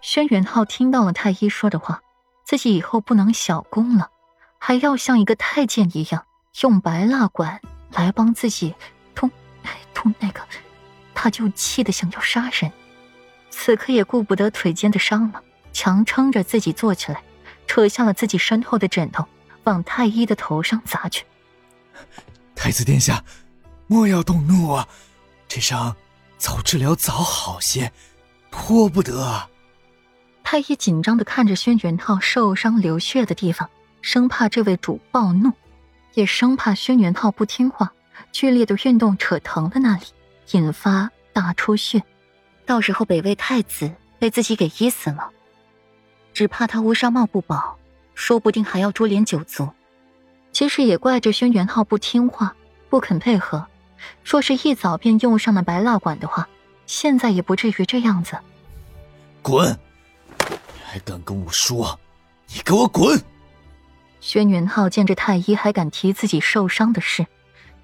轩辕浩听到了太医说的话，自己以后不能小宫了，还要像一个太监一样用白蜡管来帮自己通通那个，他就气得想要杀人。此刻也顾不得腿间的伤了，强撑着自己坐起来，扯下了自己身后的枕头，往太医的头上砸去。太子殿下，莫要动怒啊！这伤早治疗早好些，拖不得啊。太医紧张的看着轩辕浩受伤流血的地方，生怕这位主暴怒，也生怕轩辕浩不听话，剧烈的运动扯疼了那里，引发大出血，到时候北魏太子被自己给医死了，只怕他乌纱帽不保，说不定还要株连九族。其实也怪这轩辕浩不听话，不肯配合。若是一早便用上了白蜡管的话，现在也不至于这样子。滚！还敢跟我说？你给我滚！轩辕浩见这太医还敢提自己受伤的事，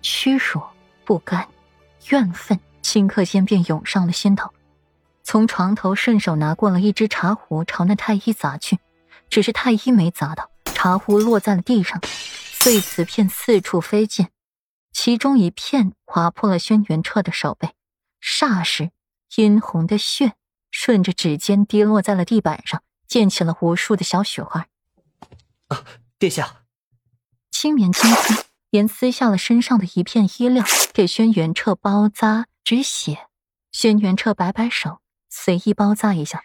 屈辱、不甘、怨愤，顷刻间便涌上了心头。从床头顺手拿过了一只茶壶，朝那太医砸去。只是太医没砸到，茶壶落在了地上，碎瓷片四处飞溅，其中一片划破了轩辕彻的手背，霎时，殷红的血顺着指尖滴落在了地板上。溅起了无数的小雪花。啊，殿下！青棉轻轻，便撕下了身上的一片衣料，给轩辕彻包扎止血。轩辕彻摆摆手，随意包扎一下。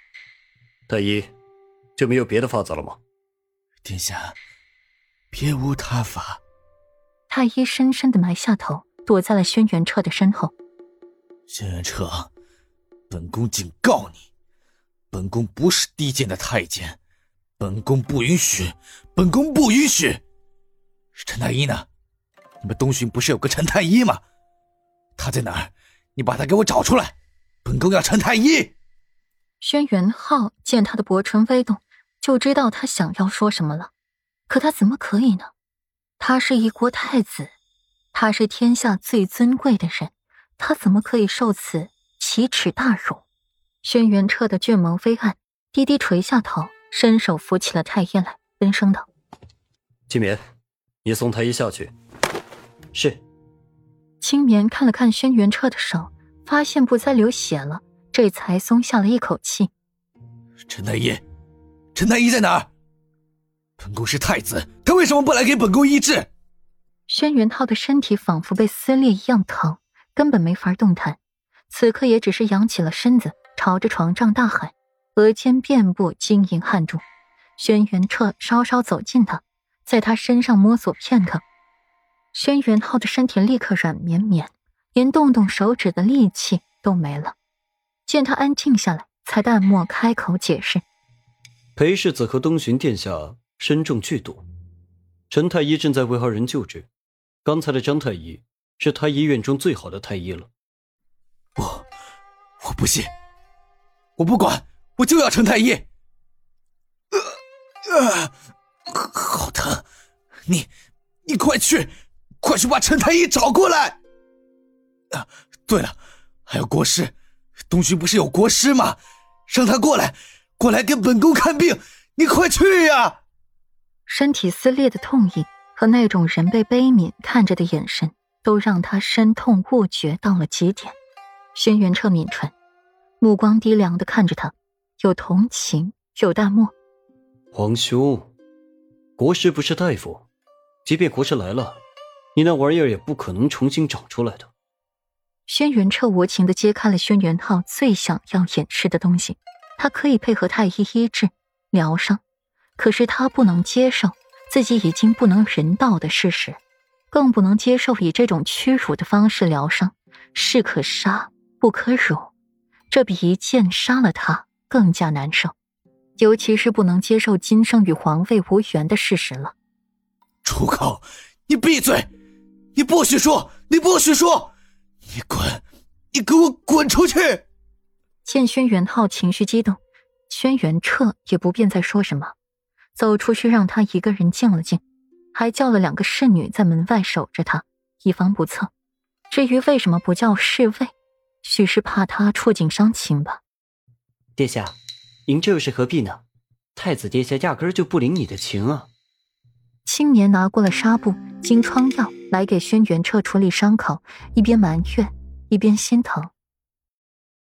太医，就没有别的法子了吗？殿下，别无他法。太医深深的埋下头，躲在了轩辕彻的身后。轩辕彻，本宫警告你。本宫不是低贱的太监，本宫不允许，本宫不允许。陈太医呢？你们东巡不是有个陈太医吗？他在哪儿？你把他给我找出来！本宫要陈太医。轩辕浩见他的薄唇微动，就知道他想要说什么了。可他怎么可以呢？他是一国太子，他是天下最尊贵的人，他怎么可以受此奇耻大辱？轩辕彻的俊眸微暗，低低垂下头，伸手扶起了太医来，温声道：“青棉，你送太医下去。”是。青棉看了看轩辕彻的手，发现不再流血了，这才松下了一口气。陈太医，陈太医在哪儿？本宫是太子，他为什么不来给本宫医治？轩辕涛的身体仿佛被撕裂一样疼，根本没法动弹，此刻也只是扬起了身子。朝着床上大喊，额间遍布晶莹汗珠。轩辕彻稍稍走近他，在他身上摸索片刻。轩辕浩的身体立刻软绵绵，连动动手指的力气都没了。见他安静下来，才淡漠开口解释：“裴世子和东巡殿下身中剧毒，陈太医正在为二人救治。刚才的张太医是太医院中最好的太医了。”不，我不信。我不管，我就要陈太医。呃呃，好疼！你你快去，快去把陈太医找过来。啊，对了，还有国师，东巡不是有国师吗？让他过来，过来给本宫看病。你快去呀！身体撕裂的痛意和那种人被悲悯看着的眼神，都让他身痛恶绝到了极点。轩辕彻抿唇。目光低凉的看着他，有同情，有淡漠。皇兄，国师不是大夫，即便国师来了，你那玩意儿也不可能重新长出来的。轩辕彻无情的揭开了轩辕浩最想要掩饰的东西。他可以配合太医医治疗伤，可是他不能接受自己已经不能人道的事实，更不能接受以这种屈辱的方式疗伤。士可杀，不可辱。这比一剑杀了他更加难受，尤其是不能接受今生与皇位无缘的事实了。楚口，你闭嘴！你不许说！你不许说！你滚！你给我滚出去！见轩辕浩情绪激动，轩辕彻也不便再说什么，走出去让他一个人静了静，还叫了两个侍女在门外守着他，以防不测。至于为什么不叫侍卫？许是怕他触景伤情吧。殿下，您这又是何必呢？太子殿下压根儿就不领你的情啊！青年拿过了纱布、金疮药来给轩辕彻处理伤口，一边埋怨，一边心疼。